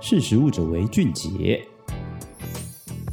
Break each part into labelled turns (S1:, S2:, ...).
S1: 识食物者为俊杰。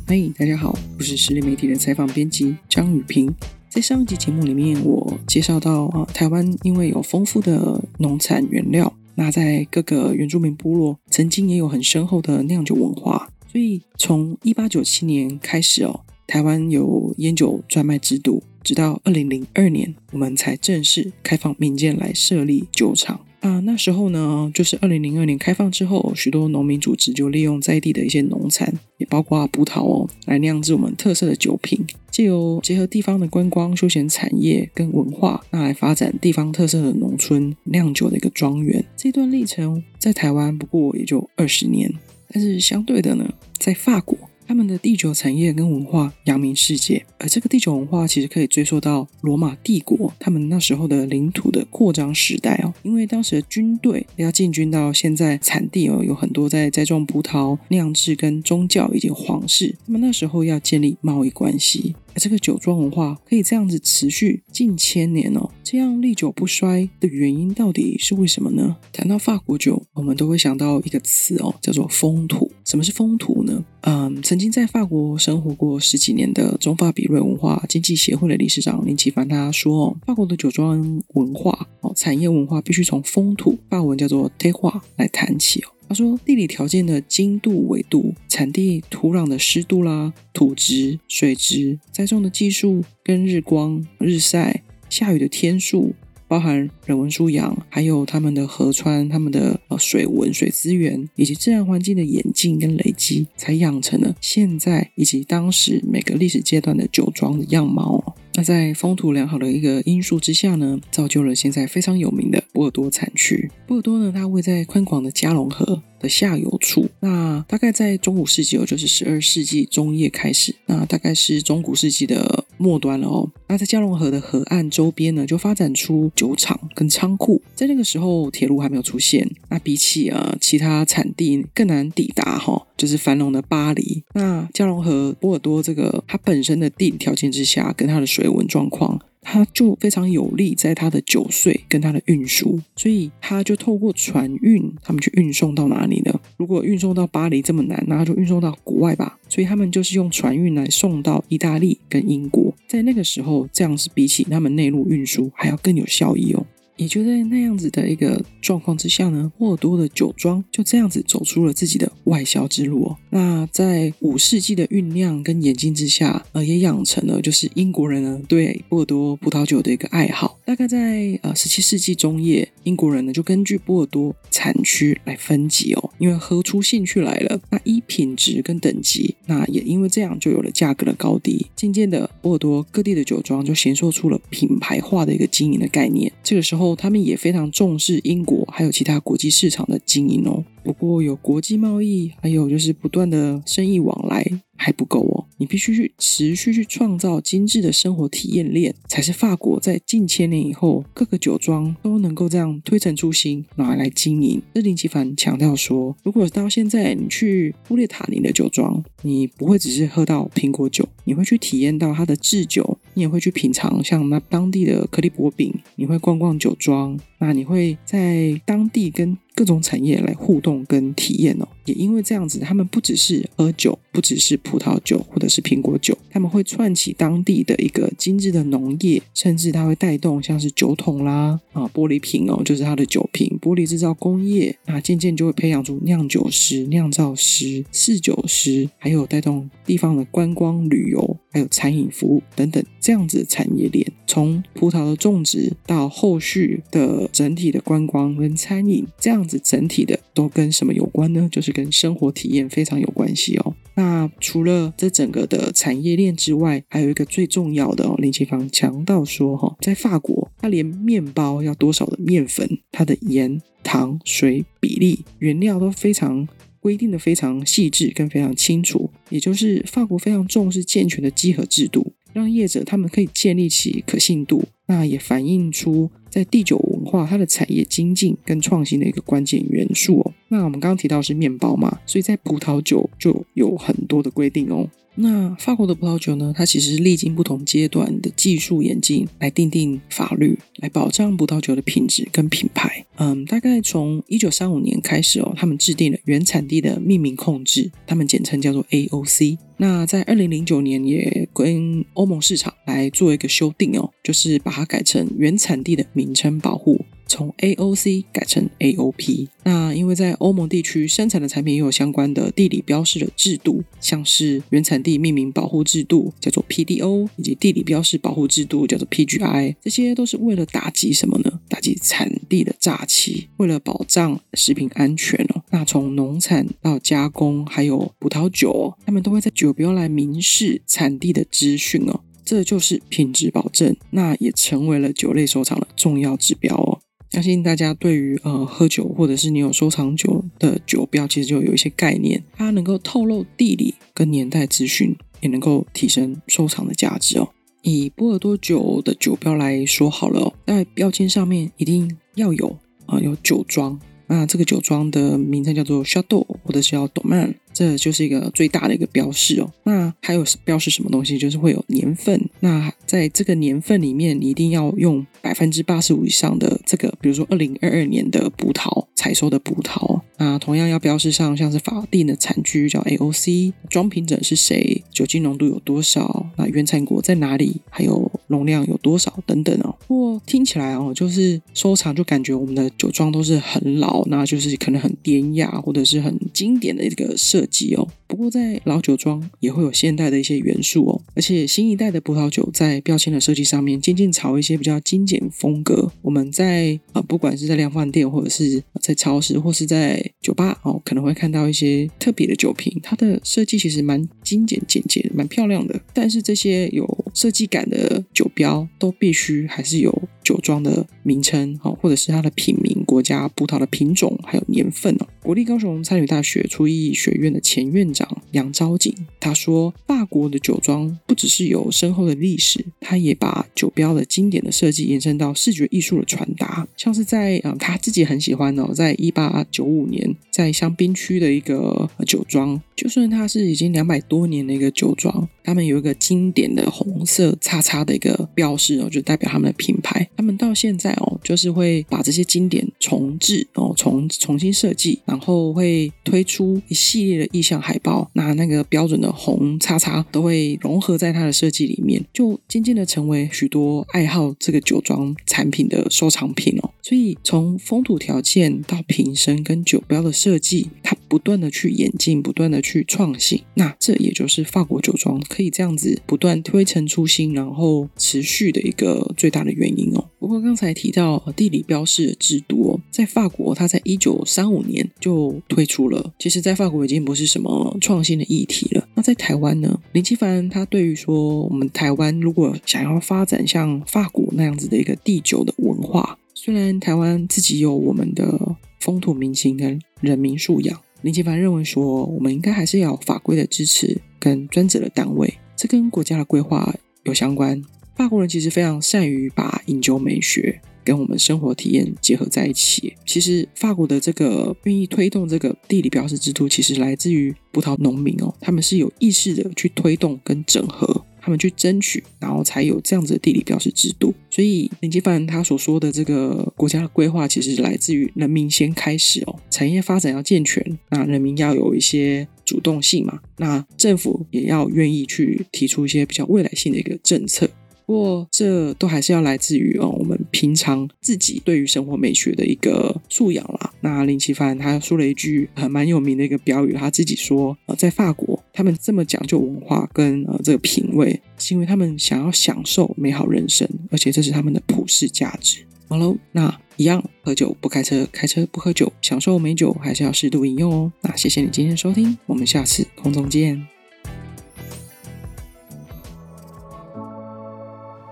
S2: 嗨，大家好，我是实力媒体的采访编辑张语屏。在上一集节目里面，我介绍到啊，台湾因为有丰富的农产原料，那在各个原住民部落曾经也有很深厚的酿酒文化，所以从一八九七年开始哦，台湾有烟酒专卖制度，直到二零零二年，我们才正式开放民间来设立酒厂。啊，那时候呢，就是二零零二年开放之后，许多农民组织就利用在地的一些农产，也包括葡萄哦，来酿制我们特色的酒品，借由结合地方的观光、休闲产业跟文化，那来发展地方特色的农村酿酒的一个庄园。这段历程在台湾不过也就二十年，但是相对的呢，在法国。他们的地酒产业跟文化扬名世界，而这个地酒文化其实可以追溯到罗马帝国他们那时候的领土的扩张时代哦，因为当时的军队要进军到现在产地哦，有很多在栽种葡萄、酿制跟宗教以及皇室，那么那时候要建立贸易关系。而这个酒庄文化可以这样子持续近千年哦，这样历久不衰的原因到底是为什么呢？谈到法国酒，我们都会想到一个词哦，叫做风土。什么是风土呢？嗯，曾经在法国生活过十几年的中法比瑞文化经济协会的理事长林奇帆他说哦，法国的酒庄文化哦，产业文化必须从风土，法文叫做 terroir 来谈起哦。他说，地理条件的经度、纬度、产地土壤的湿度啦、土质、水质、栽种的技术、跟日光、日晒、下雨的天数，包含人文素养，还有他们的河川、他们的呃水文、水资源，以及自然环境的演进跟累积，才养成了现在以及当时每个历史阶段的酒庄的样貌。那在风土良好的一个因素之下呢，造就了现在非常有名的波尔多产区。波尔多呢，它位在宽广的加龙河的下游处。那大概在中古世纪哦，就是十二世纪中叶开始，那大概是中古世纪的末端了哦。那在加龙河的河岸周边呢，就发展出酒厂跟仓库。在那个时候，铁路还没有出现，那比起啊其他产地更难抵达哈、哦。就是繁荣的巴黎，那加龙河波尔多这个它本身的地理条件之下，跟它的水文状况，他就非常有利在他的酒税跟他的运输，所以他就透过船运，他们去运送到哪里呢？如果运送到巴黎这么难，那就运送到国外吧。所以他们就是用船运来送到意大利跟英国，在那个时候，这样是比起他们内陆运输还要更有效益哦。也就在那样子的一个状况之下呢，波尔多的酒庄就这样子走出了自己的外销之路哦。那在五世纪的酝酿跟演进之下，呃，也养成了就是英国人呢对波尔多葡萄酒的一个爱好。大概在呃十七世纪中叶，英国人呢就根据波尔多产区来分级哦，因为喝出兴趣来了。那依品质跟等级，那也因为这样就有了价格的高低。渐渐的，波尔多各地的酒庄就形塑出了品牌化的一个经营的概念。这个时候。他们也非常重视英国还有其他国际市场的经营哦。不过有国际贸易，还有就是不断的生意往来还不够哦。你必须去持续去创造精致的生活体验链，才是法国在近千年以后各个酒庄都能够这样推陈出新拿来经营。这林奇凡强调说，如果到现在你去布列塔尼的酒庄，你不会只是喝到苹果酒，你会去体验到它的制酒，你也会去品尝像那当地的克利伯饼，你会逛逛酒庄，那你会在当地跟各种产业来互动跟体验哦，也因为这样子，他们不只是喝酒，不只是葡萄酒或者是苹果酒，他们会串起当地的一个精致的农业，甚至它会带动像是酒桶啦啊玻璃瓶哦，就是它的酒瓶玻璃制造工业，那渐渐就会培养出酿酒师、酿造师、侍酒师，还有带动地方的观光旅游，还有餐饮服务等等这样子的产业链，从葡萄的种植到后续的整体的观光跟餐饮这样子。整体的都跟什么有关呢？就是跟生活体验非常有关系哦。那除了这整个的产业链之外，还有一个最重要的哦，林奇芳强调说哈，在法国，它连面包要多少的面粉，它的盐、糖、水比例、原料都非常规定的非常细致跟非常清楚，也就是法国非常重视健全的稽核制度，让业者他们可以建立起可信度。那也反映出在第九文化它的产业精进跟创新的一个关键元素哦。那我们刚刚提到是面包嘛，所以在葡萄酒就有很多的规定哦。那法国的葡萄酒呢，它其实历经不同阶段的技术演进来订定法律，来保障葡萄酒的品质跟品牌。嗯，大概从一九三五年开始哦，他们制定了原产地的命名控制，他们简称叫做 AOC。那在二零零九年也跟欧盟市场来做一个修订哦，就是把它改成原产地的名称保护。从 AOC 改成 AOP，那因为在欧盟地区生产的产品也有相关的地理标示的制度，像是原产地命名保护制度叫做 PDO，以及地理标示保护制度叫做 PGI，这些都是为了打击什么呢？打击产地的诈欺，为了保障食品安全哦。那从农产到加工，还有葡萄酒，他们都会在酒标来明示产地的资讯哦，这就是品质保证，那也成为了酒类收藏的重要指标哦。相信大家对于呃喝酒或者是你有收藏酒的酒标，其实就有一些概念。它能够透露地理跟年代资讯，也能够提升收藏的价值哦。以波尔多酒的酒标来说好了哦，在标签上面一定要有啊、有酒庄，那这个酒庄的名称叫做 Chateau 或者是叫 Domain。这就是一个最大的一个标示哦。那还有标示什么东西？就是会有年份。那在这个年份里面，你一定要用百分之八十五以上的这个，比如说二零二二年的葡萄采收的葡萄。那同样要标示上像是法定的产区叫 AOC，装瓶者是谁，酒精浓度有多少，那原产国在哪里，还有容量有多少等等哦。不过听起来哦，就是收藏就感觉我们的酒庄都是很老，那就是可能很典雅或者是很经典的一个设计哦，不过在老酒庄也会有现代的一些元素哦，而且新一代的葡萄酒在标签的设计上面渐渐朝一些比较精简风格。我们在啊，不管是在量贩店，或者是在超市，或是在酒吧哦，可能会看到一些特别的酒瓶，它的设计其实蛮精简简洁，蛮漂亮的。但是这些有设计感的酒标，都必须还是有酒庄的名称哦，或者是它的品名、国家、葡萄的品种，还有年份哦。国立高雄餐旅大学厨艺学院的前院长杨昭景他说：“法国的酒庄不只是有深厚的历史，他也把酒标的经典的设计延伸到视觉艺术的传达。像是在啊、他自己很喜欢哦，在一八九五年在香槟区的一个酒庄，就算它是已经两百多年的一个酒庄，他们有一个经典的红色叉叉的一个标识哦，就代表他们的品牌。他们到现在哦，就是会把这些经典重置哦，重重新设计。”然后会推出一系列的意向海报，那那个标准的红叉叉都会融合在它的设计里面，就渐渐的成为许多爱好这个酒庄产品的收藏品哦。所以从风土条件到瓶身跟酒标的设计，它不断的去演进，不断的去创新。那这也就是法国酒庄可以这样子不断推陈出新，然后持续的一个最大的原因哦。不过刚才提到地理标示的制度，在法国，它在一九三五年。就推出了。其实，在法国已经不是什么创新的议题了。那在台湾呢？林奇帆他对于说，我们台湾如果想要发展像法国那样子的一个地酒的文化，虽然台湾自己有我们的风土民情跟人民素养，林奇帆认为说，我们应该还是要法规的支持跟专责的单位，这跟国家的规划有相关。法国人其实非常善于把饮酒美学。跟我们生活体验结合在一起。其实法国的这个愿意推动这个地理标示制度，其实来自于葡萄农民哦，他们是有意识的去推动跟整合，他们去争取，然后才有这样子的地理标识制度。所以林奇凡他所说的这个国家的规划，其实来自于人民先开始哦，产业发展要健全，那人民要有一些主动性嘛，那政府也要愿意去提出一些比较未来性的一个政策。不过，这都还是要来自于哦，我们平常自己对于生活美学的一个素养啦。那林奇帆他说了一句很蛮有名的一个标语，他自己说，呃，在法国，他们这么讲究文化跟呃这个品味，是因为他们想要享受美好人生，而且这是他们的普世价值。好喽，那一样，喝酒不开车，开车不喝酒，享受美酒还是要适度饮用哦。那谢谢你今天的收听，我们下次空中见。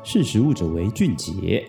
S1: 识食物者为俊杰。